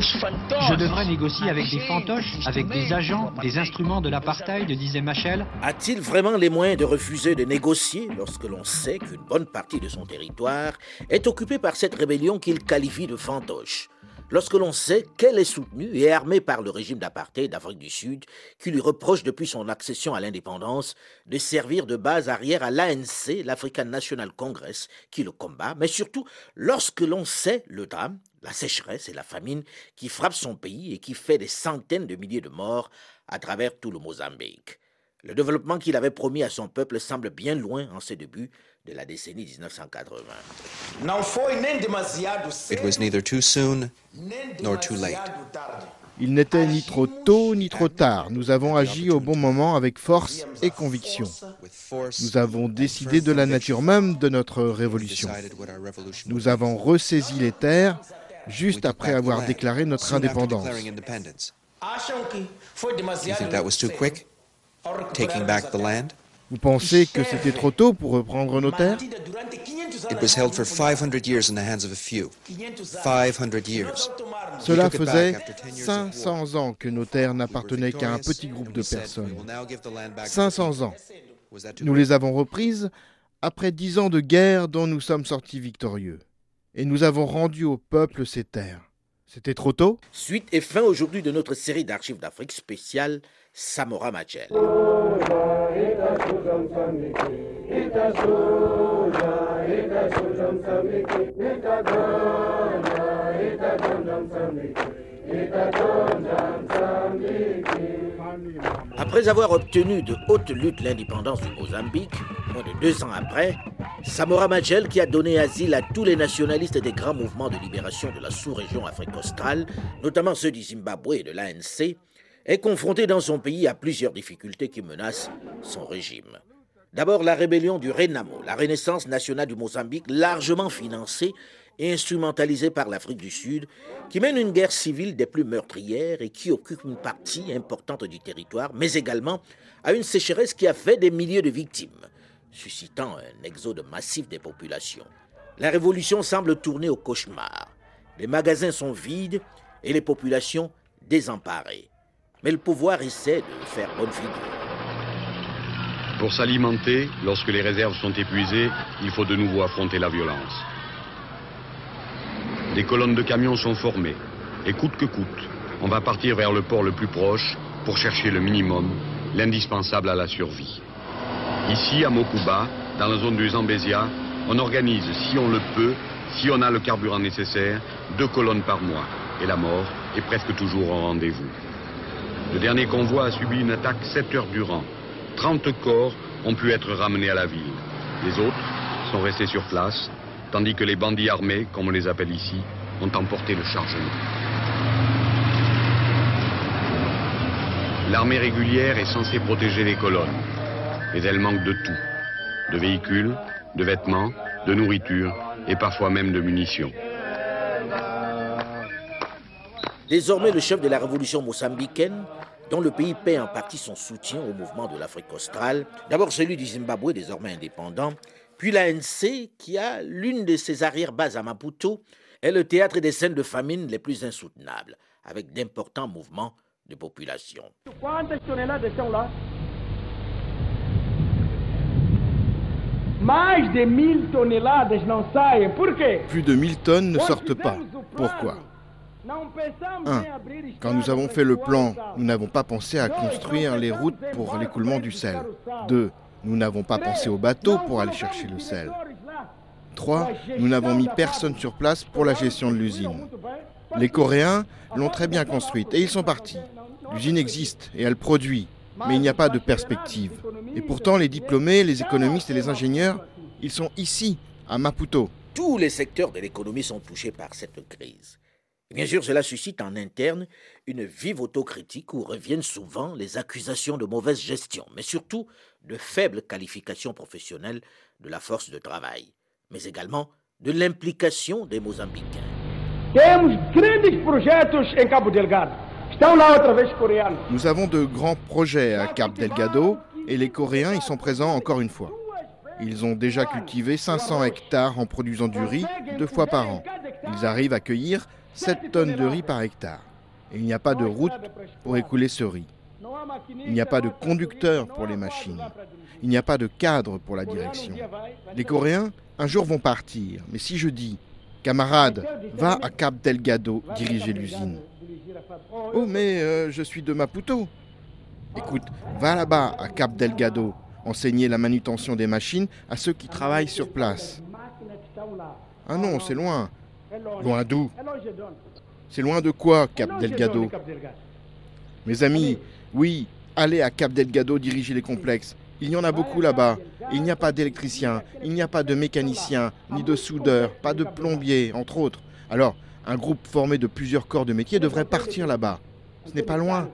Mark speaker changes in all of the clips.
Speaker 1: Je devrais négocier avec des fantoches, avec des agents, des instruments de l'apartheid, disait Machel.
Speaker 2: A-t-il vraiment les moyens de refuser de négocier lorsque l'on sait qu'une bonne partie de son territoire est occupée par cette rébellion qu'il qualifie de fantoche? Lorsque l'on sait qu'elle est soutenue et armée par le régime d'apartheid d'Afrique du Sud, qui lui reproche depuis son accession à l'indépendance de servir de base arrière à l'ANC, l'African National Congress, qui le combat, mais surtout lorsque l'on sait le drame, la sécheresse et la famine qui frappent son pays et qui fait des centaines de milliers de morts à travers tout le Mozambique. Le développement qu'il avait promis à son peuple semble bien loin en ses débuts de la décennie 1980.
Speaker 3: It was neither too soon nor too late.
Speaker 4: Il n'était ni trop tôt ni trop tard. Nous avons agi au bon moment avec force et conviction. Nous avons décidé de la nature même de notre révolution. Nous avons ressaisi les terres juste après avoir déclaré notre indépendance.
Speaker 3: You think that was too quick? Taking back the land?
Speaker 4: Vous pensez que c'était trop tôt pour reprendre nos terres?
Speaker 3: It was held for 500 years in the hands of a few. 500 years.
Speaker 4: Cela faisait
Speaker 3: after 10 years of war.
Speaker 4: 500 ans que nos terres n'appartenaient qu'à un petit groupe de personnes. 500 ans. Nous les avons reprises après dix ans de guerre dont nous sommes sortis victorieux. Et nous avons rendu au peuple ses terres. C'était trop tôt?
Speaker 2: Suite et fin aujourd'hui de notre série d'archives d'Afrique spéciale Samora Machel. Après avoir obtenu de haute lutte l'indépendance du Mozambique, moins de deux ans après, Samora Machel, qui a donné asile à tous les nationalistes des grands mouvements de libération de la sous-région Afrique australe, notamment ceux du Zimbabwe et de l'ANC, est confronté dans son pays à plusieurs difficultés qui menacent son régime. D'abord la rébellion du Renamo, la renaissance nationale du Mozambique, largement financée instrumentalisée par l'Afrique du Sud, qui mène une guerre civile des plus meurtrières et qui occupe une partie importante du territoire, mais également à une sécheresse qui a fait des milliers de victimes, suscitant un exode massif des populations. La révolution semble tourner au cauchemar. Les magasins sont vides et les populations désemparées. Mais le pouvoir essaie de faire bonne figure.
Speaker 5: Pour s'alimenter, lorsque les réserves sont épuisées, il faut de nouveau affronter la violence. Des colonnes de camions sont formées, et coûte que coûte, on va partir vers le port le plus proche pour chercher le minimum, l'indispensable à la survie. Ici, à Mokuba, dans la zone du Zambésia, on organise, si on le peut, si on a le carburant nécessaire, deux colonnes par mois, et la mort est presque toujours au rendez-vous. Le dernier convoi a subi une attaque 7 heures durant. 30 corps ont pu être ramenés à la ville. Les autres sont restés sur place, tandis que les bandits armés, comme on les appelle ici, ont emporté le chargement. L'armée régulière est censée protéger les colonnes, mais elle manque de tout. De véhicules, de vêtements, de nourriture et parfois même de munitions.
Speaker 2: Désormais, le chef de la révolution mozambicaine, dont le pays paie en partie son soutien au mouvement de l'Afrique australe, d'abord celui du Zimbabwe, désormais indépendant, puis l'ANC, qui a l'une de ses arrière-bases à Maputo, est le théâtre des scènes de famine les plus insoutenables, avec d'importants mouvements de population.
Speaker 6: Quantas toneladas estão lá? Mais de 1000 toneladas não saem. Por quê?
Speaker 4: Plus de 1000 tonnes ne sortent pas. Pourquoi? 1. Quand nous avons fait le plan, nous n'avons pas pensé à construire les routes pour l'écoulement du sel. 2. Nous n'avons pas pensé aux bateaux pour aller chercher le sel. 3. Nous n'avons mis personne sur place pour la gestion de l'usine. Les Coréens l'ont très bien construite et ils sont partis. L'usine existe et elle produit, mais il n'y a pas de perspective. Et pourtant, les diplômés, les économistes et les ingénieurs, ils sont ici, à Maputo.
Speaker 2: Tous les secteurs de l'économie sont touchés par cette crise. Bien sûr, cela suscite en interne une vive autocritique où reviennent souvent les accusations de mauvaise gestion, mais surtout de faible qualification professionnelle de la force de travail, mais également de l'implication des Mozambicains.
Speaker 4: Nous avons de grands projets à Cap Delgado et les Coréens y sont présents encore une fois. Ils ont déjà cultivé 500 hectares en produisant du riz deux fois par an. Ils arrivent à cueillir 7 tonnes de riz par hectare. Et il n'y a pas de route pour écouler ce riz. Il n'y a pas de conducteur pour les machines. Il n'y a pas de cadre pour la direction. Les Coréens, un jour, vont partir. Mais si je dis, camarade, va à Cap Delgado diriger l'usine. Oh, mais euh, je suis de Maputo. Écoute, va là-bas à Cap Delgado, enseigner la manutention des machines à ceux qui travaillent sur place. Ah non, c'est loin. Loin d'où C'est loin de quoi, Cap Delgado Mes amis, oui, allez à Cap Delgado diriger les complexes. Il y en a beaucoup là-bas. Il n'y a pas d'électricien, il n'y a pas de mécanicien, ni de soudeur, pas de plombier, entre autres. Alors, un groupe formé de plusieurs corps de métier devrait partir là-bas. Ce n'est pas loin.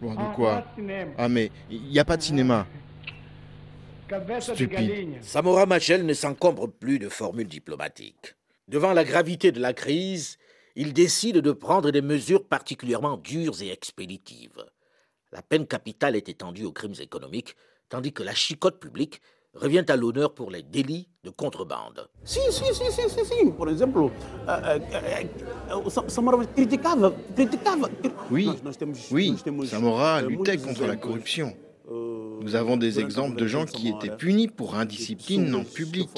Speaker 4: Loin de quoi Ah mais il n'y a pas de cinéma. Stupide.
Speaker 2: Samora Machel ne s'encombre plus de formules diplomatiques. Devant la gravité de la crise, il décide de prendre des mesures particulièrement dures et expéditives. La peine capitale est étendue aux crimes économiques, tandis que la chicote publique revient à l'honneur pour les délits de contrebande.
Speaker 7: Si, si, si, si, si, si. Por exemplo, Samora criticava, criticava.
Speaker 4: Oui, oui, Samora luttait contre la corruption. Nous avons des exemples de gens qui étaient punis pour indiscipline en public.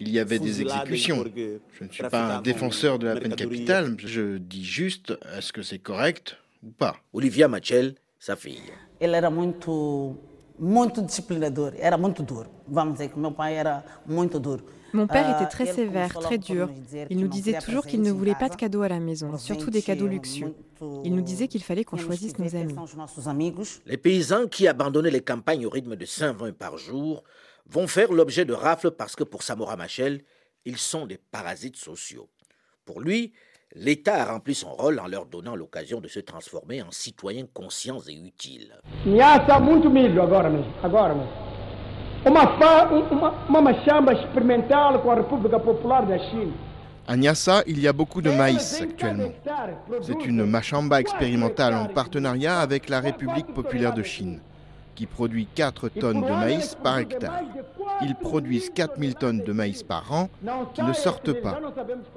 Speaker 4: Il y avait des exécutions. Je ne suis pas un défenseur de la peine capitale, je dis juste est-ce que c'est correct ou pas?
Speaker 2: Olivia Machel, sa fille.
Speaker 8: Ele era muito muito disciplinador, era muito duro. Vamos dizer que meu pai era muito duro.
Speaker 9: Mon père était très sévère, très dur. Il nous disait toujours qu'il ne voulait pas de cadeaux à la maison, surtout des cadeaux luxueux. Il nous disait qu'il fallait qu'on choisisse nos amis.
Speaker 2: Les paysans qui abandonnaient les campagnes au rythme de 120 par jour vont faire l'objet de rafles parce que pour Samora Machel, ils sont des parasites sociaux. Pour lui, l'État a rempli son rôle en leur donnant l'occasion de se transformer en citoyens conscients et utiles.
Speaker 4: À Nyassa, il y a beaucoup de maïs actuellement. C'est une machamba expérimentale en partenariat avec la République populaire de Chine, qui produit 4 tonnes de maïs par hectare. Ils produisent 4000 tonnes de maïs par an qui ne sortent pas.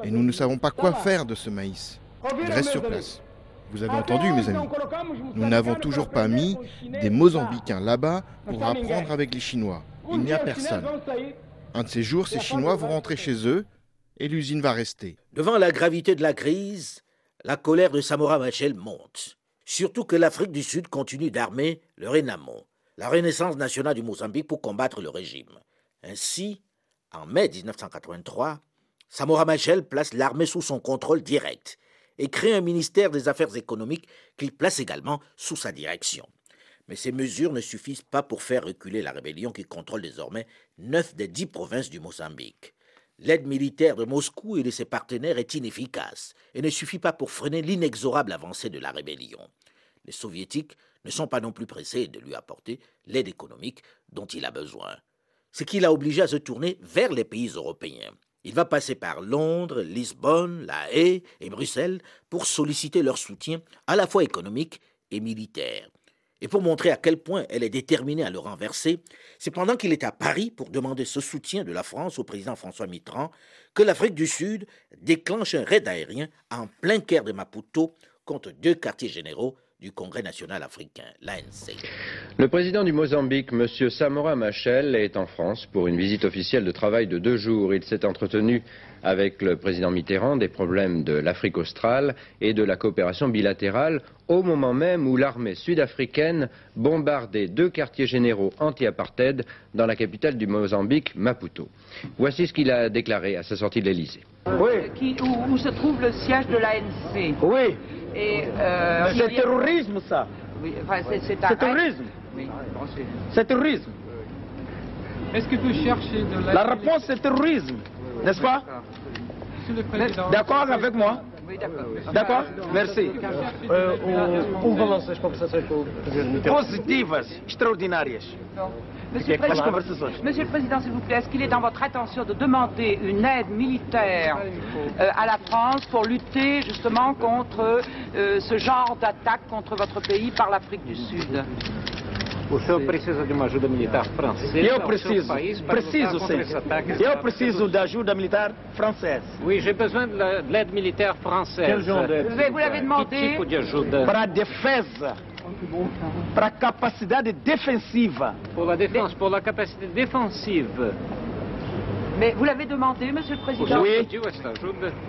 Speaker 4: Et nous ne savons pas quoi faire de ce maïs. Il reste sur place. Vous avez entendu, mes amis Nous n'avons toujours pas mis des Mozambicains là-bas pour apprendre avec les Chinois. Il n'y a personne. Un de ces jours, ces Chinois vont rentrer chez eux et l'usine va rester.
Speaker 2: Devant la gravité de la crise, la colère de Samora Machel monte. Surtout que l'Afrique du Sud continue d'armer le Renamo, la Renaissance nationale du Mozambique, pour combattre le régime. Ainsi, en mai 1983, Samora Machel place l'armée sous son contrôle direct et crée un ministère des Affaires économiques qu'il place également sous sa direction. Mais ces mesures ne suffisent pas pour faire reculer la rébellion qui contrôle désormais neuf des dix provinces du Mozambique. L'aide militaire de Moscou et de ses partenaires est inefficace et ne suffit pas pour freiner l'inexorable avancée de la rébellion. Les soviétiques ne sont pas non plus pressés de lui apporter l'aide économique dont il a besoin. Ce qui l'a obligé à se tourner vers les pays européens. Il va passer par Londres, Lisbonne, La Haye et Bruxelles pour solliciter leur soutien à la fois économique et militaire. Et pour montrer à quel point elle est déterminée à le renverser, c'est pendant qu'il est à Paris pour demander ce soutien de la France au président François Mitterrand que l'Afrique du Sud déclenche un raid aérien en plein cœur de Maputo contre deux quartiers généraux du Congrès national africain, l'ANC.
Speaker 10: Le président du Mozambique, M. Samora Machel, est en France pour une visite officielle de travail de deux jours. Il s'est entretenu avec le président Mitterrand des problèmes de l'Afrique australe et de la coopération bilatérale au moment même où l'armée sud-africaine bombardait deux quartiers généraux anti-apartheid dans la capitale du Mozambique, Maputo. Voici ce qu'il a déclaré à sa sortie de l'Elysée.
Speaker 11: Oui. où, se trouve le siège de l'ANC
Speaker 7: Oui. Euh, c'est terrorisme, ça. c'est terrorisme. c'est terrorisme.
Speaker 12: Est-ce que vous cherchez de
Speaker 7: la... La réponse, c'est terrorisme, n'est-ce pas? D'accord avec moi D'accord. Merci. Como vão as conversações com o Presidente Positivas, extraordinárias.
Speaker 11: Monsieur le, Président, Monsieur le Président, s'il vous plaît, est-ce qu'il est dans votre intention de demander une aide militaire euh, à la France pour lutter justement contre euh, ce genre d'attaque contre votre pays par l'Afrique du Sud?
Speaker 1: O senhor precisa de uma ajuda militar francesa?
Speaker 7: Eu preciso, preciso sim. Eu preciso da ajuda militar francesa.
Speaker 1: Oui, j'ai besoin de l'aide militaire française.
Speaker 7: Quel genre d'aide?
Speaker 11: Vous l'avez demandé?
Speaker 1: Que tipo de ajuda?
Speaker 7: Para a defesa. Para a capacidade defensiva.
Speaker 1: Pour la défense, pour la capacité défensive.
Speaker 11: Mais vous l'avez demandé, Monsieur le Président
Speaker 7: Oui.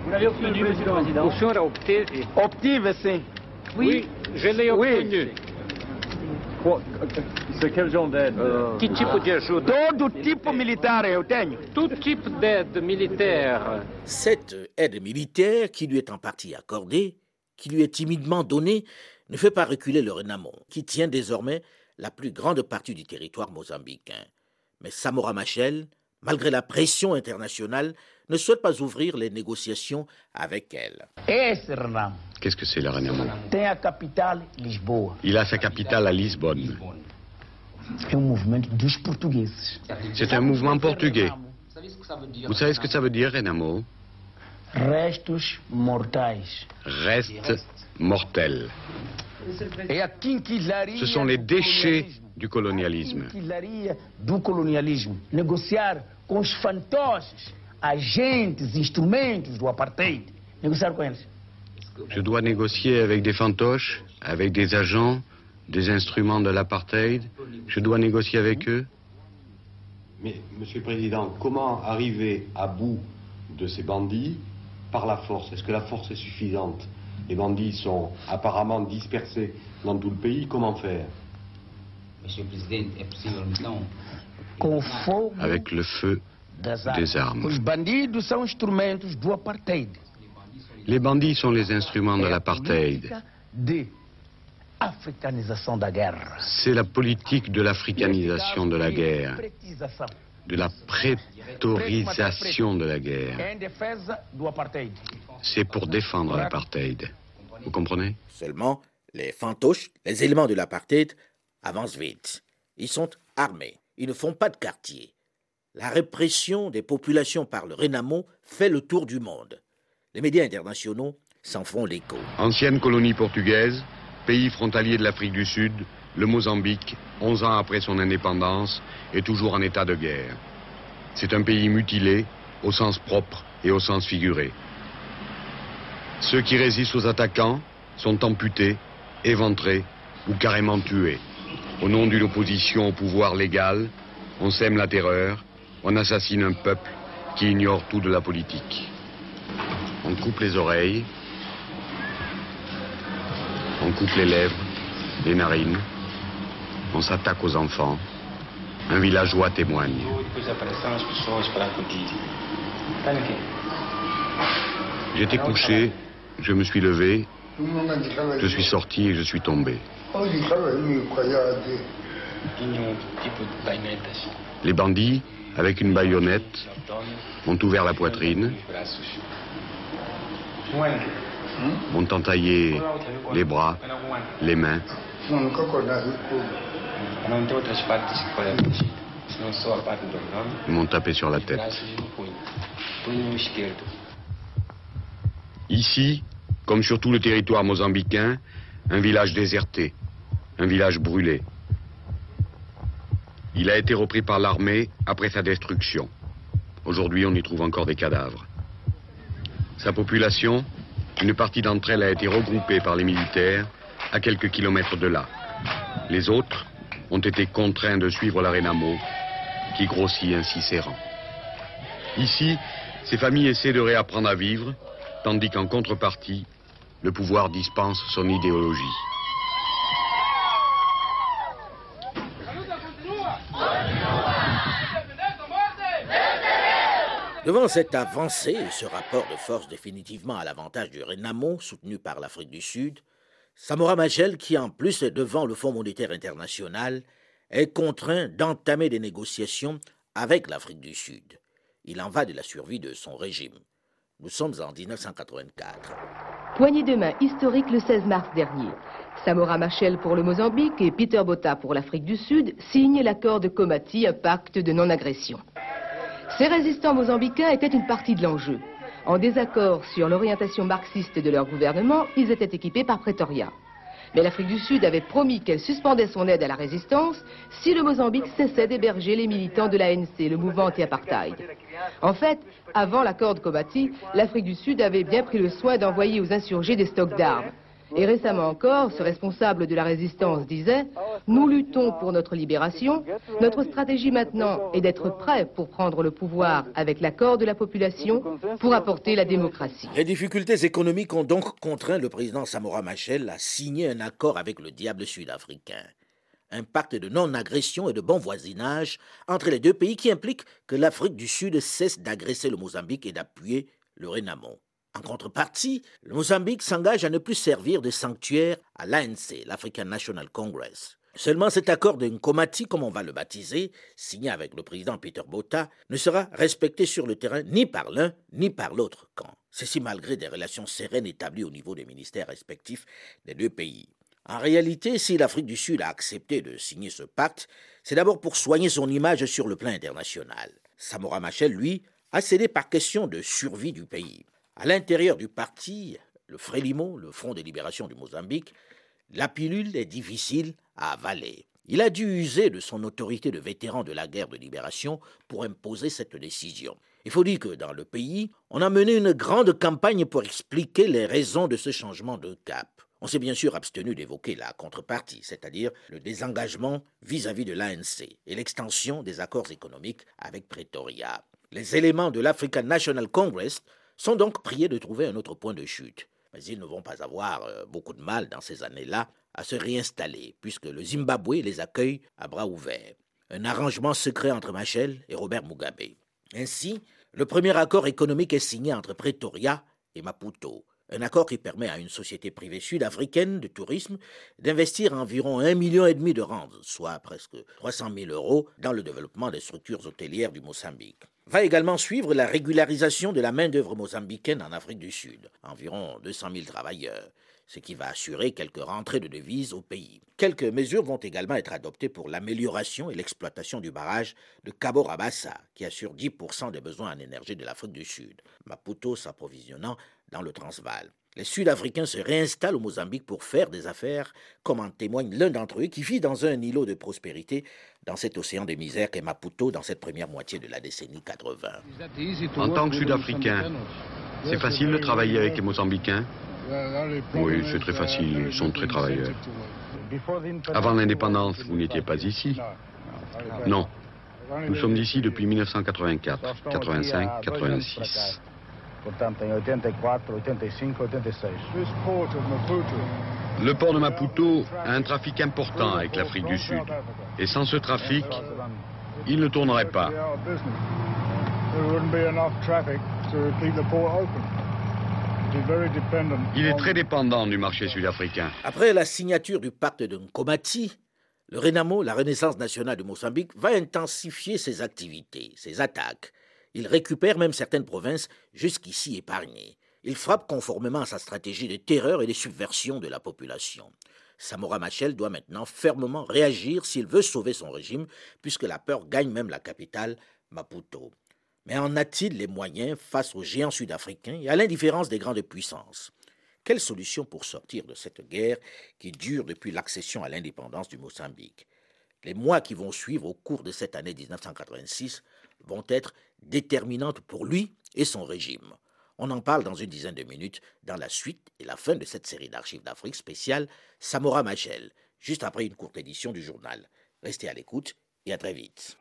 Speaker 1: Vous l'avez obtenu, Monsieur le Président. O senhor a obteve?
Speaker 7: Obtive, sim.
Speaker 1: Oui, oui je l'ai obtenu.
Speaker 7: Oui. C'est quel genre d'aide?
Speaker 1: Que tipo de ajuda?
Speaker 7: Todo tipo militar eu tenho.
Speaker 1: Tout type d'aide militaire.
Speaker 2: Cette aide militaire qui lui est en partie accordée, qui lui est timidement donnée, ne fait pas reculer le Renamo, qui tient désormais la plus grande partie du territoire mozambicain. Mais Samora Machel, malgré la pression internationale, ne souhaite pas ouvrir les négociations avec elle.
Speaker 5: Qu'est-ce que c'est
Speaker 7: Lisboa.
Speaker 5: Il a sa capitale à Lisbonne. C'est un mouvement portugais. Vous savez ce que ça veut dire, Renamo
Speaker 7: Restos mortais.
Speaker 5: Restes mortels. Ce sont les déchets du colonialisme.
Speaker 7: quinquilaria do colonialismo. Negociar com os fantoches, agentes, instrumentos do apartheid. Negociar com eles.
Speaker 5: Je dois négocier avec des fantoches, avec des agents, des instruments de l'apartheid. Je dois négocier avec eux.
Speaker 13: Mais, Monsieur le Président, comment arriver à bout de ces bandits par la force? Est-ce que la force est suffisante? Les bandits sont apparemment dispersés dans tout le pays. Comment faire?
Speaker 14: Monsieur le Président,
Speaker 7: Com fogo
Speaker 5: Avec le feu des armes. Les bandits sont les instruments de l'apartheid. C'est la politique de l'africanisation de la guerre, de la prétorisation de la guerre. C'est pour défendre l'apartheid. Vous comprenez
Speaker 2: Seulement, les fantoches, les éléments de l'apartheid, avancent vite. Ils sont armés. Ils ne font pas de quartier. La répression des populations par le Renamo fait le tour du monde. Les médias internationaux s'en font l'écho.
Speaker 5: Ancienne colonie portugaise, pays frontalier de l'Afrique du Sud, le Mozambique, 11 ans après son indépendance, est toujours en état de guerre. C'est un pays mutilé, au sens propre et au sens figuré. Ceux qui résistent aux attaquants sont amputés, éventrés ou carrément tués. Au nom d'une opposition au pouvoir légal, on sème la terreur, on assassine un peuple qui ignore tout de la politique. On coupe les oreilles, on coupe les lèvres, les narines, on s'attaque aux enfants. Un villageois témoigne. J'étais couché, je me suis levé, je suis sorti et je suis tombé. Les bandits, avec une baïonnette, m'ont ouvert la poitrine, m'ont entaillé les bras, les mains, ils m'ont tapé sur la tête. Ici, comme sur tout le territoire mozambicain, un village déserté, un village brûlé. Il a été repris par l'armée après sa destruction. Aujourd'hui, on y trouve encore des cadavres. Sa population, une partie d'entre elles a été regroupée par les militaires à quelques kilomètres de là. Les autres ont été contraints de suivre la Renamo, qui grossit ainsi ses rangs. Ici, ces familles essaient de réapprendre à vivre, tandis qu'en contrepartie, le pouvoir dispense son idéologie.
Speaker 2: Devant cette avancée et ce rapport de force définitivement à l'avantage du Renamo, soutenu par l'Afrique du Sud, Samora Machel, qui en plus est devant le Fonds monétaire international, est contraint d'entamer des négociations avec l'Afrique du Sud. Il en va de la survie de son régime. Nous sommes en 1984.
Speaker 15: Poignée de main historique le 16 mars dernier. Samora Machel pour le Mozambique et Peter Botta pour l'Afrique du Sud signent l'accord de Comati, un pacte de non-agression. Ces résistants mozambicains étaient une partie de l'enjeu. En désaccord sur l'orientation marxiste de leur gouvernement, ils étaient équipés par Pretoria. Mais l'Afrique du Sud avait promis qu'elle suspendait son aide à la résistance si le Mozambique cessait d'héberger les militants de l'ANC, le mouvement anti-apartheid. En fait, avant l'accord de Comati, l'Afrique du Sud avait bien pris le soin d'envoyer aux insurgés des stocks d'armes. Et récemment encore, ce responsable de la résistance disait « Nous luttons pour notre libération. Notre stratégie maintenant est d'être prêts pour prendre le pouvoir avec l'accord de la population pour apporter la démocratie. »
Speaker 2: Les difficultés économiques ont donc contraint le président Samora Machel à signer un accord avec le diable sud-africain. Un pacte de non-agression et de bon voisinage entre les deux pays qui implique que l'Afrique du Sud cesse d'agresser le Mozambique et d'appuyer le Renamo. En contrepartie, le Mozambique s'engage à ne plus servir de sanctuaire à l'ANC, l'African National Congress. Seulement cet accord de Nkomati, comme on va le baptiser, signé avec le président Peter Botha, ne sera respecté sur le terrain ni par l'un ni par l'autre camp. Ceci malgré des relations sereines établies au niveau des ministères respectifs des deux pays. En réalité, si l'Afrique du Sud a accepté de signer ce pacte, c'est d'abord pour soigner son image sur le plan international. Samora Machel, lui, a cédé par question de survie du pays. À l'intérieur du parti, le Frélimo, le Front de libération du Mozambique, la pilule est difficile à avaler. Il a dû user de son autorité de vétéran de la guerre de libération pour imposer cette décision. Il faut dire que dans le pays, on a mené une grande campagne pour expliquer les raisons de ce changement de cap. On s'est bien sûr abstenu d'évoquer la contrepartie, c'est-à-dire le désengagement vis-à-vis de l'ANC et l'extension des accords économiques avec Pretoria. Les éléments de l'African National Congress sont donc priés de trouver un autre point de chute. Mais ils ne vont pas avoir euh, beaucoup de mal dans ces années-là à se réinstaller, puisque le Zimbabwe les accueille à bras ouverts. Un arrangement secret entre Machel et Robert Mugabe. Ainsi, le premier accord économique est signé entre Pretoria et Maputo. Un accord qui permet à une société privée sud-africaine de tourisme d'investir environ un million et demi de rand, soit presque 300 000 euros, dans le développement des structures hôtelières du Mozambique. Va également suivre la régularisation de la main-d'œuvre mozambicaine en Afrique du Sud, environ 200 000 travailleurs, ce qui va assurer quelques rentrées de devises au pays. Quelques mesures vont également être adoptées pour l'amélioration et l'exploitation du barrage de Cabo Rabassa, qui assure 10% des besoins en énergie de l'Afrique du Sud, Maputo s'approvisionnant dans le Transvaal. Les Sud-Africains se réinstallent au Mozambique pour faire des affaires, comme en témoigne l'un d'entre eux qui vit dans un îlot de prospérité dans cet océan de misère qu'est Maputo dans cette première moitié de la décennie 80.
Speaker 5: En tant que Sud-Africain, c'est facile de travailler avec les Mozambicains? Oui, c'est très facile, ils sont très travailleurs. Avant l'indépendance, vous n'étiez pas ici Non. Nous sommes ici depuis 1984, 85, 86. Le port de Maputo a un trafic important avec l'Afrique du Sud. Et sans ce trafic, il ne tournerait pas. Il est très dépendant du marché sud-africain.
Speaker 2: Après la signature du pacte de Nkomati, le Renamo, la Renaissance nationale de Mozambique, va intensifier ses activités, ses attaques. Il récupère même certaines provinces jusqu'ici épargnées. Il frappe conformément à sa stratégie de terreur et de subversion de la population. Samora Machel doit maintenant fermement réagir s'il veut sauver son régime, puisque la peur gagne même la capitale, Maputo. Mais en a-t-il les moyens face aux géants sud-africains et à l'indifférence des grandes puissances? Quelle solution pour sortir de cette guerre qui dure depuis l'accession à l'indépendance du Mozambique? Les mois qui vont suivre au cours de cette année 1986 vont être déterminantes pour lui et son régime. On en parle dans une dizaine de minutes dans la suite et la fin de cette série d'archives d'Afrique spéciale Samora Machel, juste après une courte édition du journal. Restez à l'écoute et à très vite.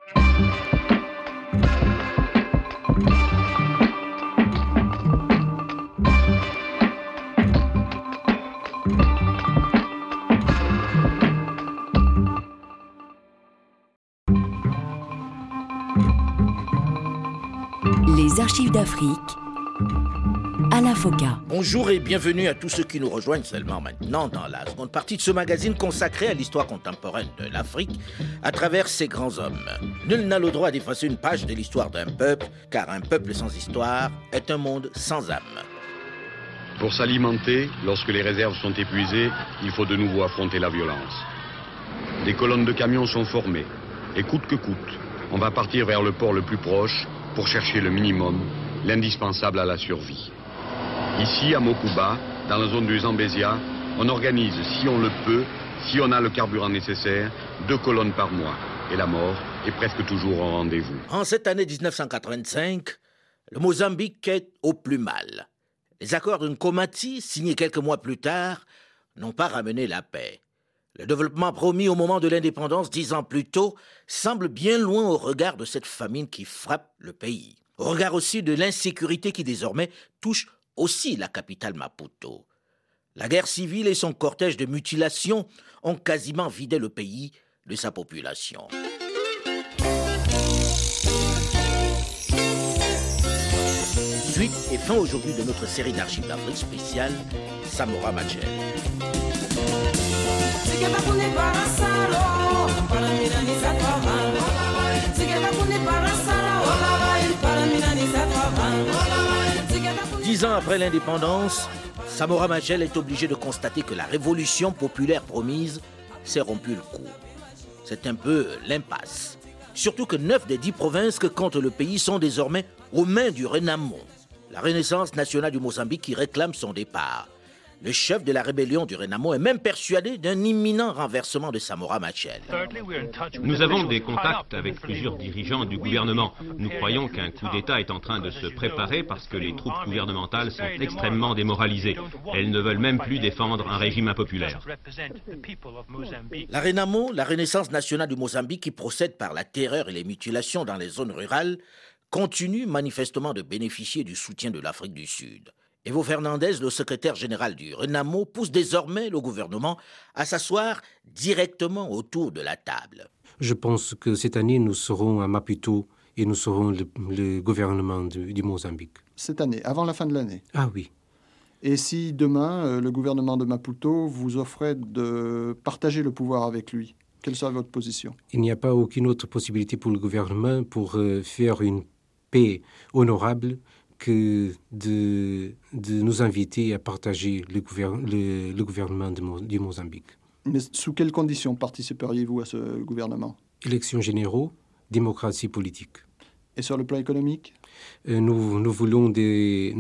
Speaker 16: Les archives d'Afrique à la Foca.
Speaker 2: Bonjour et bienvenue à tous ceux qui nous rejoignent seulement maintenant dans la seconde partie de ce magazine consacré à l'histoire contemporaine de l'Afrique à travers ses grands hommes. Nul n'a le droit d'effacer une page de l'histoire d'un peuple, car un peuple sans histoire est un monde sans âme.
Speaker 5: Pour s'alimenter, lorsque les réserves sont épuisées, il faut de nouveau affronter la violence. Des colonnes de camions sont formées, et coûte que coûte, on va partir vers le port le plus proche pour chercher le minimum, l'indispensable à la survie. Ici, à Mokuba, dans la zone du Zambésia, on organise, si on le peut, si on a le carburant nécessaire, deux colonnes par mois. Et la mort est presque toujours au rendez-vous.
Speaker 2: En cette année 1985, le Mozambique est au plus mal. Les accords de Nkomati, signés quelques mois plus tard, n'ont pas ramené la paix. Le développement promis au moment de l'indépendance dix ans plus tôt semble bien loin au regard de cette famine qui frappe le pays. Au regard aussi de l'insécurité qui désormais touche aussi la capitale Maputo. La guerre civile et son cortège de mutilations ont quasiment vidé le pays de sa population. Suite et fin aujourd'hui de notre série d'archives d'Afrique spéciale, Samora Machel. Dix ans après l'indépendance, Samora Machel est obligé de constater que la révolution populaire promise s'est rompue le cou. C'est un peu l'impasse. Surtout que neuf des dix provinces que compte le pays sont désormais aux mains du Renamo, la Renaissance nationale du Mozambique qui réclame son départ. Le chef de la rébellion du Renamo est même persuadé d'un imminent renversement de Samora Machel.
Speaker 17: Nous avons des contacts avec plusieurs dirigeants du gouvernement. Nous croyons qu'un coup d'État est en train de se préparer parce que les troupes gouvernementales sont extrêmement démoralisées. Elles ne veulent même plus défendre un régime impopulaire.
Speaker 2: La Renamo, la Renaissance nationale du Mozambique qui procède par la terreur et les mutilations dans les zones rurales, continue manifestement de bénéficier du soutien de l'Afrique du Sud. Evo Fernandez, le secrétaire général du Renamo, pousse désormais le gouvernement à s'asseoir directement autour de la table.
Speaker 18: Je pense que cette année, nous serons à Maputo et nous serons le, gouvernement du, du, Mozambique.
Speaker 19: Cette année, avant la fin de l'année
Speaker 18: Ah oui.
Speaker 19: Et si demain, euh, le gouvernement de Maputo vous offrait de partager le pouvoir avec lui, quelle serait votre position?
Speaker 18: Il n'y a pas aucune autre possibilité pour le gouvernement pour euh, faire une paix honorable que de, de, nous inviter à partager le, le, le gouvernement de, du Mozambique.
Speaker 19: Mais sous quelles conditions participeriez-vous à ce gouvernement?
Speaker 18: Élections généraux, démocratie politique.
Speaker 19: Et sur le plan économique?
Speaker 18: Nous, nous, voulons des,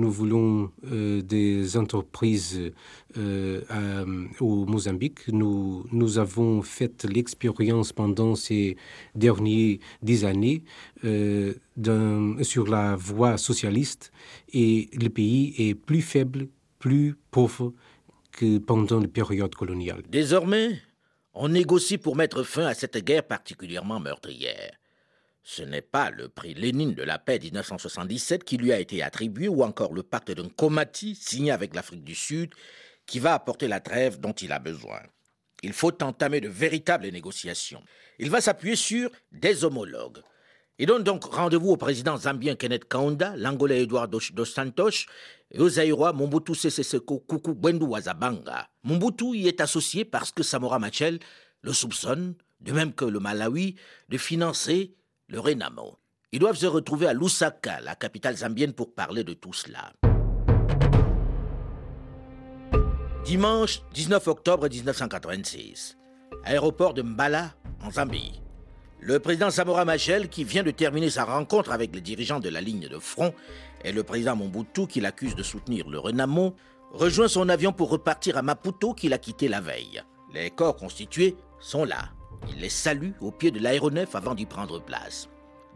Speaker 18: euh, entreprises euh, au Mozambique. Nous, nous avons fait l'expérience pendant ces dernières dix années sur la voie socialiste et le pays est plus faible, plus pauvre que pendant la période coloniale.
Speaker 2: Désormais, on négocie pour mettre fin à cette guerre particulièrement meurtrière. Ce n'est pas le prix Lénine de la paix 1977 qui lui a été attribué ou encore le pacte de Nkomati signé avec l'Afrique du Sud qui va apporter la trêve dont il a besoin. Il faut entamer de véritables négociations. Il va s'appuyer sur des homologues. Il donne donc rendez-vous au président zambien Kenneth Kaunda, l'Angolais Edouard dos Santos et au Zaïrois Mobutu Sese Seko Kuku Bwendu Wazabanga. Mobutu y est associé parce que Samora Machel le soupçonne, de même que le Malawi, de financer le Renamo. Ils doivent se retrouver à Lusaka, la capitale zambienne, pour parler de tout cela. Dimanche 19 octobre 1986, aéroport de Mbala, en Zambie. Le président Samora Machel, qui vient de terminer sa rencontre avec les dirigeants de la ligne de front, et le président Mobutu, qui l'accuse de soutenir le Renamo, rejoint son avion pour repartir à Maputo, qu'il a quitté la veille. Les corps constitués sont là. Il les salue au pied de l'aéronef avant d'y prendre place.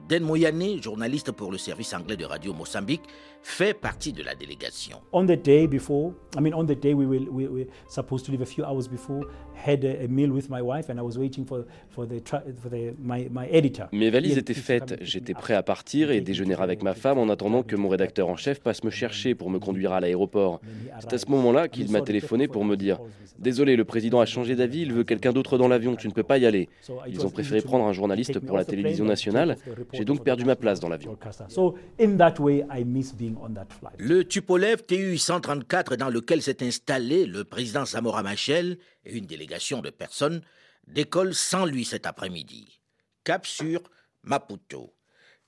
Speaker 2: Den Moyane, journaliste pour le service anglais de Radio Mozambique, fait partie de la délégation.
Speaker 20: On the day before, I mean on the day we were supposed to leave a few hours before, had a, a meal with my wife and I was waiting for for the for the my my editor.
Speaker 21: Mes valises étaient faites, j'étais prêt à partir et déjeuner avec ma femme en attendant que mon rédacteur en chef passe me chercher pour me conduire à l'aéroport. C'est à ce moment-là qu'il m'a téléphoné pour me dire "Désolé, le président a changé d'avis, il veut quelqu'un d'autre dans l'avion, tu ne peux pas y aller." Ils ont préféré prendre un journaliste pour la télévision nationale. J'ai donc perdu ma place dans l'avion.
Speaker 20: So in that way I miss being
Speaker 2: Le Tupolev TU-134 dans lequel s'est installé le président Samora Machel une délégation de personnes décolle sans lui cet après-midi. Cap sur Maputo.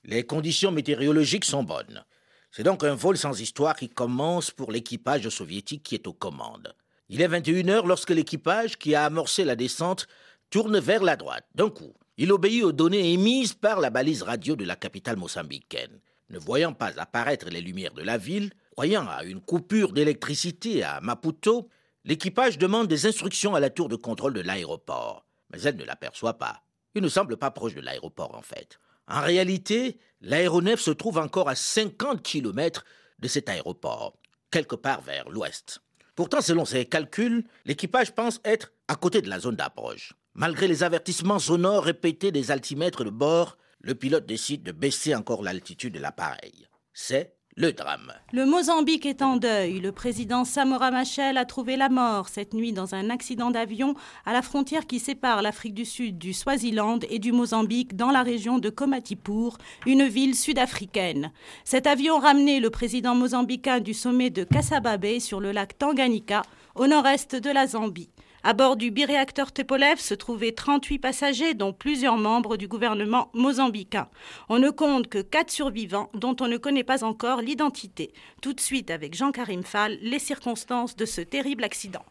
Speaker 2: Les conditions météorologiques sont bonnes. C'est donc un vol sans histoire qui commence pour l'équipage soviétique qui est aux commandes. Il est 21h lorsque l'équipage qui a amorcé la descente tourne vers la droite. D'un coup, il obéit aux données émises par la balise radio de la capitale mozambicaine. Ne voyant pas apparaître les lumières de la ville, croyant à une coupure d'électricité à Maputo, l'équipage demande des instructions à la tour de contrôle de l'aéroport. Mais elle ne l'aperçoit pas. Il ne semble pas proche de l'aéroport en fait. En réalité, l'aéronef se trouve encore à 50 km de cet aéroport, quelque part vers l'ouest. Pourtant, selon ses calculs, l'équipage pense être à côté de la zone d'approche. Malgré les avertissements sonores répétés des altimètres de bord, le pilote décide de baisser encore l'altitude de l'appareil. C'est le drame.
Speaker 22: Le Mozambique est en deuil. Le président Samora Machel a trouvé la mort cette nuit dans un accident d'avion à la frontière qui sépare l'Afrique du Sud du Swaziland et du Mozambique dans la région de Komatipour, une ville sud-africaine. Cet avion ramenait le président mozambicain du sommet de Kasababé sur le lac Tanganyika, au nord-est de la Zambie. À bord du biréacteur Tepolev se trouvaient 38 passagers, dont plusieurs membres du gouvernement mozambicain. On ne compte que 4 survivants, dont on ne connaît pas encore l'identité. Tout de suite, avec Jean-Karim Fall, les circonstances de ce terrible accident.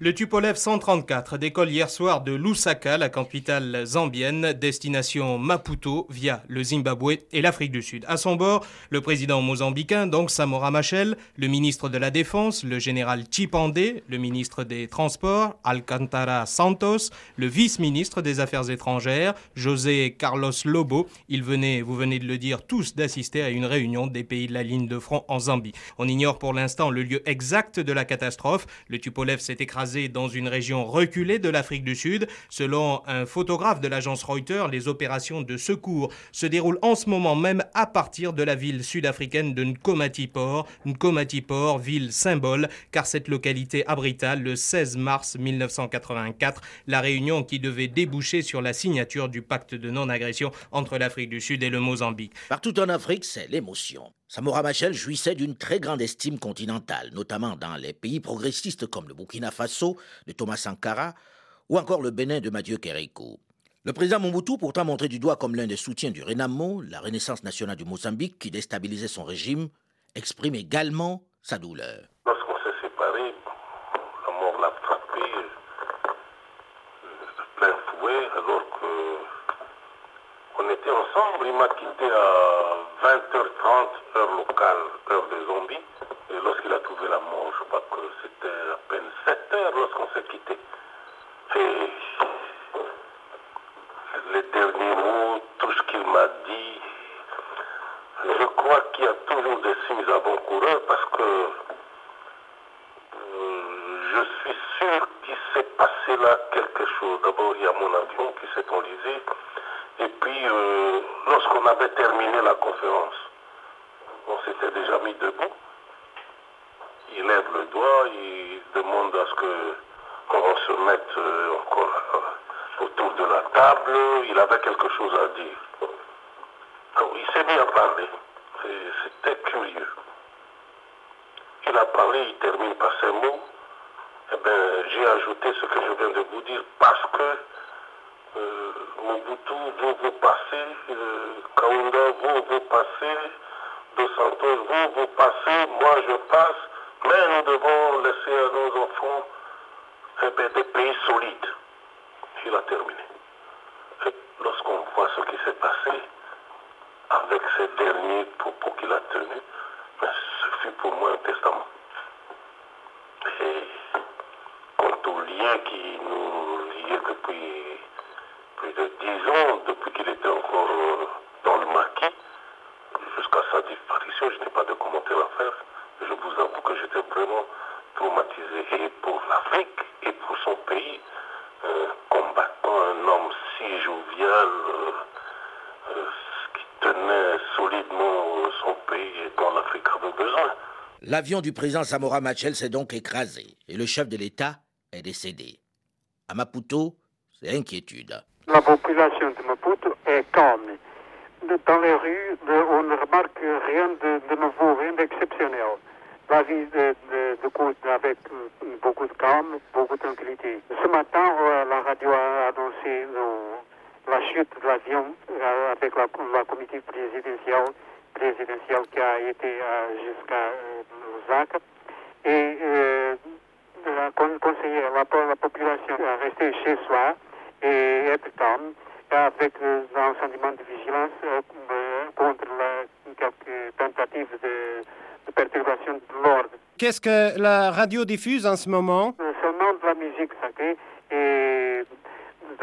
Speaker 23: Le Tupolev 134 décolle hier soir de Lusaka, la capitale zambienne, destination Maputo, via le Zimbabwe et l'Afrique du Sud. À son bord, le président mozambicain, donc Samora Machel, le ministre de la Défense, le général Chipandé, le ministre des Transports, Alcantara Santos, le vice-ministre des Affaires étrangères, José Carlos Lobo. Ils venaient, vous venez de le dire, tous d'assister à une réunion des pays de la ligne de front en Zambie. On ignore pour l'instant le lieu exact de la catastrophe. Le Tupolev s'est écrasé dans une région reculée de l'Afrique du Sud. Selon un photographe de l'agence Reuters, les opérations de secours se déroulent en ce moment même à partir de la ville sud-africaine de Nkomati-Port. Nkomati-Port, ville symbole, car cette localité abrita le 16 mars 19 1984, la réunion qui devait déboucher sur la signature du pacte de non-agression entre l'Afrique du Sud et le Mozambique.
Speaker 2: Partout en Afrique, c'est l'émotion. Samora Machel jouissait d'une très grande estime continentale, notamment dans les pays progressistes comme le Burkina Faso de Thomas Sankara ou encore le Bénin de Mathieu Kérékou. Le président Mobutu, pourtant montré du doigt comme l'un des soutiens du Renamo, la Renaissance nationale du Mozambique qui déstabilisait son régime, exprime également sa douleur.
Speaker 24: On était ensemble. Il m'a quitté à 20h30 heure locale, heure des zombies. Et lorsqu'il a trouvé la mort, je crois que c'était à peine 7 heures lorsqu'on s'est quitté. Et les derniers mots, tout ce qu'il m'a dit, je crois qu'il y a toujours des signes avant-coureurs parce que euh, je suis sûr qu'il s'est passé là quelque chose. D'abord, il y a mon avion qui s'est enlisé. Et puis, euh, lorsqu'on avait terminé la conférence, on s'était déjà mis debout. Il lève le doigt, il demande à ce que qu'on se mette euh, encore euh, autour de la table. Il avait quelque chose à dire. il s'est mis à parler. C'était curieux. Il a parlé, il termine par ces mots. Eh ben, j'ai ajouté ce que je viens de vous dire parce que Mobutu vous vous passez, euh, Kaunda vous vous passez, Dos Santos vous vous passez, moi je passe, mais nous devons laisser à nos enfants des pays solides. Il a terminé. lorsqu'on voit ce qui s'est passé avec ces derniers propos qu'il a tenus, ce fut pour moi un testament. Et quant au lien qui nous liait depuis plus de dix ans, depuis qu'il était encore euh, dans le maquis, jusqu'à sa disparition, je n'ai pas de commentaire à faire. Je vous avoue que j'étais vraiment traumatisé. Et pour l'Afrique et pour son pays, euh, combattant un homme si jovial, euh, qui tenait solidement son pays et dont l'Afrique avait besoin.
Speaker 2: L'avion du président Samora Machel s'est donc écrasé et le chef de l'État est décédé. À Maputo, c'est inquiétude.
Speaker 25: La population de Maputo est calme.
Speaker 26: dans les rues, on ne remarque rien de, nouveau, rien d'exceptionnel. La vie de, de, avec beaucoup de calme, beaucoup de tranquillité. Ce matin, la radio a annoncé la chute de l'avion avec la, la comité présidentielle, qui a été jusqu'à Lusaka. Et conseiller la, la population à rester chez soi et être avec un sentiment de vigilance contre la, quelques tentatives de, de perturbation de l'ordre.
Speaker 23: Qu'est-ce que la radio diffuse en ce moment?
Speaker 26: Seulement de la musique sacrée et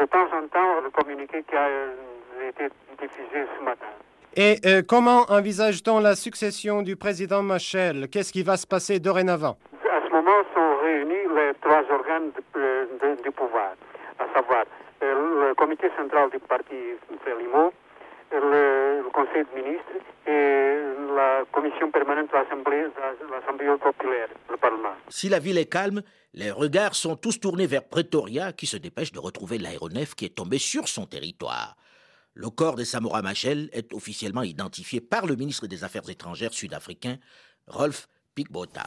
Speaker 26: de temps en temps le communiqué qui a été diffusé ce matin.
Speaker 23: Et euh, comment envisage-t-on la succession du président Machel? Qu'est-ce qui va se passer dorénavant?
Speaker 26: À ce moment sont réunis les trois organes du pouvoir, à savoir le comité central du parti Frélimo, le, le, conseil de ministres et la commission permanente de l'Assemblée populaire, le Parlement.
Speaker 2: Si la ville est calme, les regards sont tous tournés vers Pretoria qui se dépêche de retrouver l'aéronef qui est tombé sur son territoire. Le corps de Samora Machel est officiellement identifié par le ministre des Affaires étrangères sud-africain, Rolf Pigbota.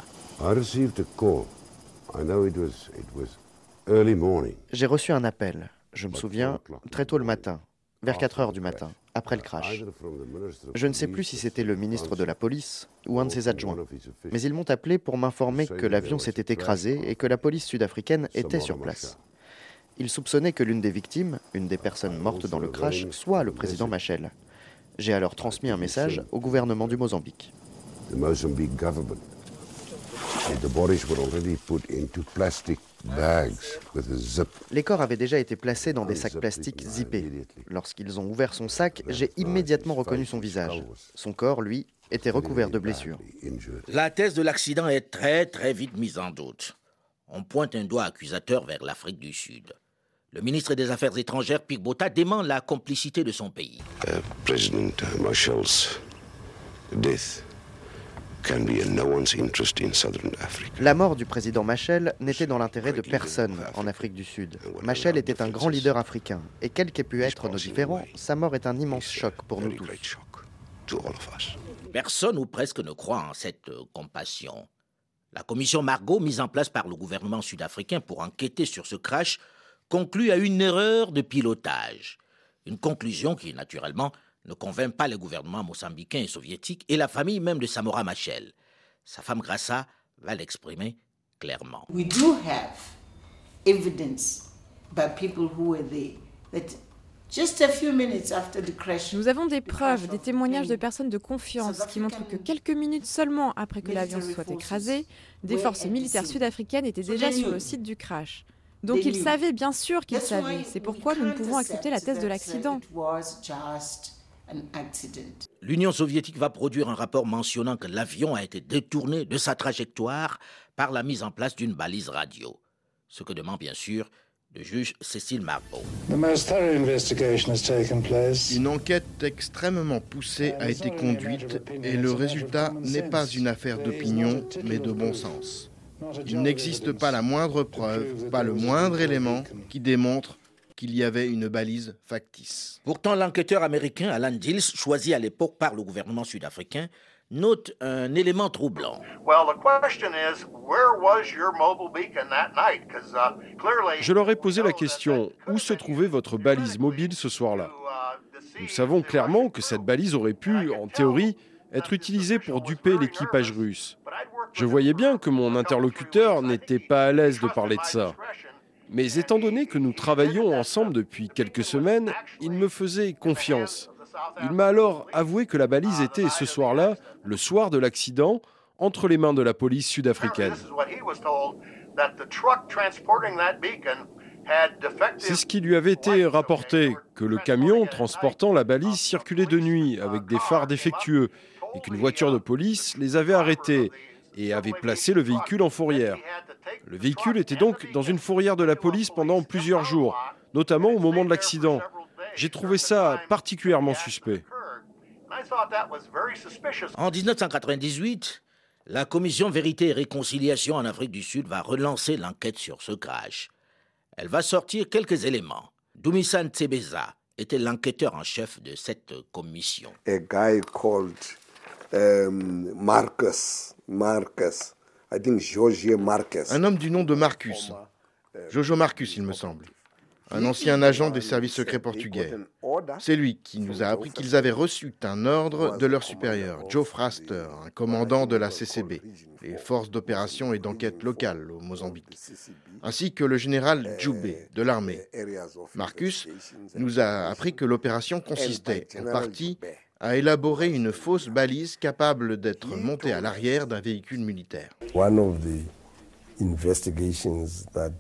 Speaker 27: J'ai reçu un appel, je me souviens, très tôt le matin, vers 4 heures du matin, après le crash. Je ne sais plus si c'était le ministre de la police ou un de ses adjoints, mais ils m'ont appelé pour m'informer que l'avion s'était écrasé et que la police sud-africaine était sur place. Il soupçonnait que l'une des victimes, une des personnes mortes dans le crash, soit le président Machel. J'ai alors transmis un message au gouvernement du Mozambique. Les corps avaient déjà été placés dans des sacs plastiques zippés. Lorsqu'ils ont ouvert son sac, j'ai immédiatement reconnu son visage. Son corps, lui, était recouvert de blessures.
Speaker 2: La thèse de l'accident est très très vite mise en doute. On pointe un doigt accusateur vers l'Afrique du Sud. Le ministre des Affaires étrangères, Pigbota, dément la complicité de son pays.
Speaker 27: La mort du président Machel n'était dans l'intérêt de personne en Afrique du Sud. Machel était un grand leader africain, et quels qu'aient pu être nos différends, sa mort est un immense choc pour nous tous.
Speaker 2: Personne ou presque ne croit en cette euh, compassion. La commission Margot, mise en place par le gouvernement sud-africain pour enquêter sur ce crash, conclut à une erreur de pilotage. Une conclusion qui, naturellement, ne convainc pas les gouvernements mozambicains et soviétiques et la famille même de Samora Machel. Sa femme Grassa va l'exprimer clairement.
Speaker 28: We do have evidence by people who were there that just a few minutes after the crash,
Speaker 25: Nous avons des preuves, des témoignages de personnes de confiance qui montrent que quelques minutes seulement après que l'avion soit écrasé, des forces militaires sud-africaines étaient déjà sur le site du crash. Donc ils savaient, bien sûr qu'ils savaient. C'est pourquoi nous ne pouvons accepter la thèse de l'accident.
Speaker 2: L'Union soviétique va produire un rapport mentionnant que l'avion a été détourné de sa trajectoire par la mise en place d'une balise radio. Ce que demande bien sûr le juge Cécile Marbeau.
Speaker 29: Une enquête extrêmement poussée a été conduite et le résultat n'est pas une affaire d'opinion mais de bon sens. Il n'existe pas la moindre preuve, pas le moindre élément qui démontre qu'il y avait une balise factice.
Speaker 2: Pourtant, l'enquêteur américain Alan Dills, choisi à l'époque par le gouvernement sud-africain, note un élément troublant.
Speaker 30: Je leur ai posé la question, où se trouvait votre balise mobile ce soir-là? Nous savons clairement que cette balise aurait pu, en théorie, être utilisée pour duper l'équipage russe. Je voyais bien que mon interlocuteur n'était pas à l'aise de parler de ça. Mais étant donné que nous travaillons ensemble depuis quelques semaines, il me faisait confiance. Il m'a alors avoué que la balise était ce soir-là, le soir de l'accident, entre les mains de la police sud-africaine. C'est ce qui lui avait été rapporté, que le camion transportant la balise circulait de nuit avec des phares défectueux et qu'une voiture de police les avait arrêtés et avait placé le véhicule en fourrière. Le véhicule était donc dans une fourrière de la police pendant plusieurs jours, notamment au moment de l'accident. J'ai trouvé ça particulièrement suspect.
Speaker 2: En 1998, la commission Vérité et Réconciliation en Afrique du Sud va relancer l'enquête sur ce crash. Elle va sortir quelques éléments. Dumisan Tsebeza était l'enquêteur en chef de cette commission.
Speaker 31: A guy called um, Marcus, Marcus, I think Marcus.
Speaker 4: Un homme du nom de Marcus, Jojo Marcus, il me semble. Un ancien agent des services secrets portugais. C'est lui qui nous a appris qu'ils avaient reçu un ordre de leur supérieur, Joe Fraster, un commandant de la CCB, les forces d'opération et d'enquête locales au Mozambique, ainsi que le général Djoubé de l'armée. Marcus nous a appris que l'opération consistait en partie à élaborer une fausse balise capable d'être montée à l'arrière d'un véhicule militaire.
Speaker 31: One of the investigations that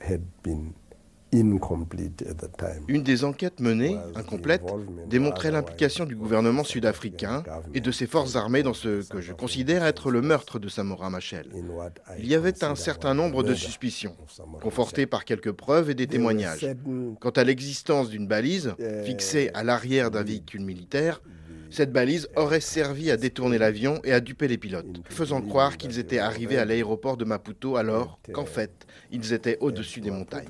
Speaker 31: had been
Speaker 4: une des enquêtes menées, incomplète, démontrait l'implication du gouvernement sud-africain et de ses forces armées dans ce que je considère être le meurtre de Samora Machel. Il y avait un certain nombre de suspicions, confortées par quelques preuves et des témoignages. Quant à l'existence d'une balise fixée à l'arrière d'un véhicule militaire, cette balise aurait servi à détourner l'avion et à duper les pilotes, faisant croire qu'ils étaient arrivés à l'aéroport de Maputo alors qu'en fait, ils étaient au-dessus des montagnes.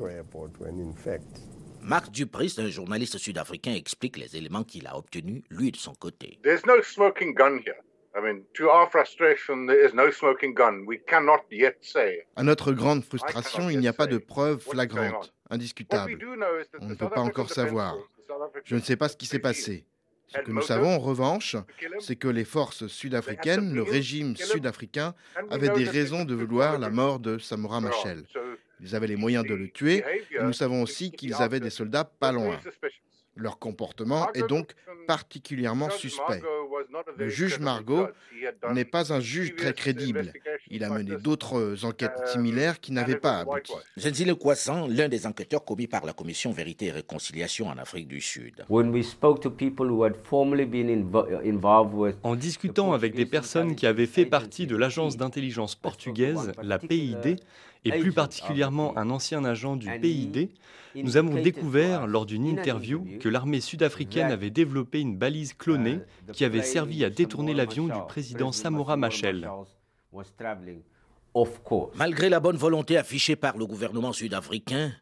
Speaker 2: Marc Dupris, un journaliste sud-africain, explique les éléments qu'il a obtenus, lui, de son côté.
Speaker 4: À notre grande frustration, il n'y a pas de preuves flagrantes, indiscutables. On ne peut pas encore savoir. Je ne sais pas ce qui s'est passé. Ce que nous savons en revanche, c'est que les forces sud-africaines, le régime sud-africain, avaient des raisons de vouloir la mort de Samora Machel. Ils avaient les moyens de le tuer, et nous savons aussi qu'ils avaient des soldats pas loin. Leur comportement est donc particulièrement suspect. Le juge Margot n'est pas un juge très crédible. Il a mené d'autres enquêtes similaires qui n'avaient pas abouti.
Speaker 2: Zenzile Kwassan, l'un des enquêteurs commis par la Commission Vérité et Réconciliation en Afrique du Sud.
Speaker 32: En discutant avec des personnes qui avaient fait partie de l'agence d'intelligence portugaise, la PID, et plus particulièrement un ancien agent du PID, nous avons découvert lors d'une interview que l'armée sud-africaine avait développé une balise clonée qui avait servi à détourner l'avion du président Samora Machel.
Speaker 2: Malgré la bonne volonté affichée par le gouvernement sud-africain,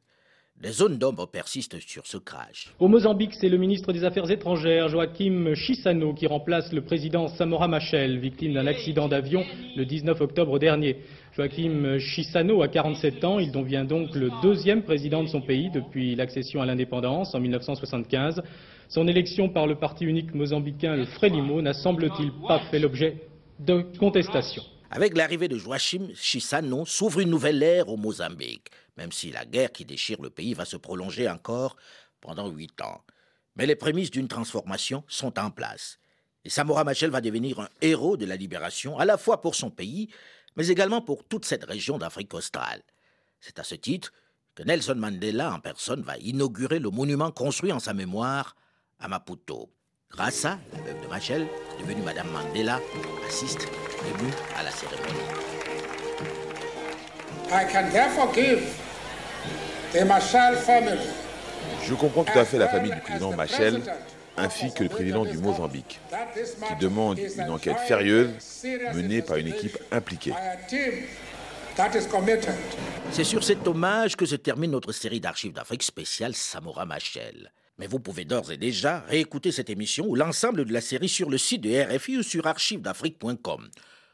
Speaker 2: des zones d'ombre persistent sur ce crash.
Speaker 33: Au Mozambique, c'est le ministre des Affaires étrangères, Joachim Chissano, qui remplace le président Samora Machel, victime d'un accident d'avion le 19 octobre dernier. Joachim Chissano a 47 ans, il devient donc le deuxième président de son pays depuis l'accession à l'indépendance en 1975. Son élection par le parti unique mozambicain, le Frelimo, n'a semble-t-il pas fait l'objet de contestation.
Speaker 2: Avec l'arrivée de Joachim Chissano, s'ouvre une nouvelle ère au Mozambique, même si la guerre qui déchire le pays va se prolonger encore pendant huit ans. Mais les prémices d'une transformation sont en place. Et Samora Machel va devenir un héros de la libération, à la fois pour son pays, mais également pour toute cette région d'Afrique australe. C'est à ce titre que Nelson Mandela en personne va inaugurer le monument construit en sa mémoire à Maputo. Grâce à la veuve de Machel, devenue Madame Mandela, assiste émue à la cérémonie.
Speaker 27: Je comprends tout à fait la famille du président Machel ainsi que le président du Mozambique, qui demande une enquête sérieuse menée par une équipe impliquée.
Speaker 2: C'est sur cet hommage que se termine notre série d'archives d'Afrique spéciale Samora Machel. Mais vous pouvez d'ores et déjà réécouter cette émission ou l'ensemble de la série sur le site de RFI ou sur archivesdafrique.com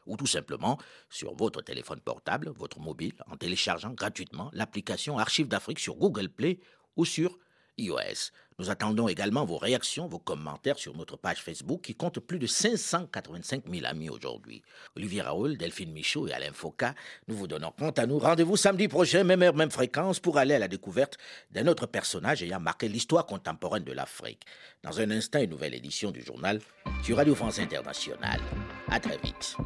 Speaker 2: ou tout simplement sur votre téléphone portable, votre mobile, en téléchargeant gratuitement l'application Archives d'Afrique sur Google Play ou sur iOS. Nous attendons également vos réactions, vos commentaires sur notre page Facebook qui compte plus de 585 000 amis aujourd'hui. Olivier Raoul, Delphine Michaud et Alain Foucault, nous vous donnons quant à nous rendez-vous samedi prochain, même heure, même fréquence, pour aller à la découverte d'un autre personnage ayant marqué l'histoire contemporaine de l'Afrique. Dans un instant, une nouvelle édition du journal sur Radio France Internationale. À très vite.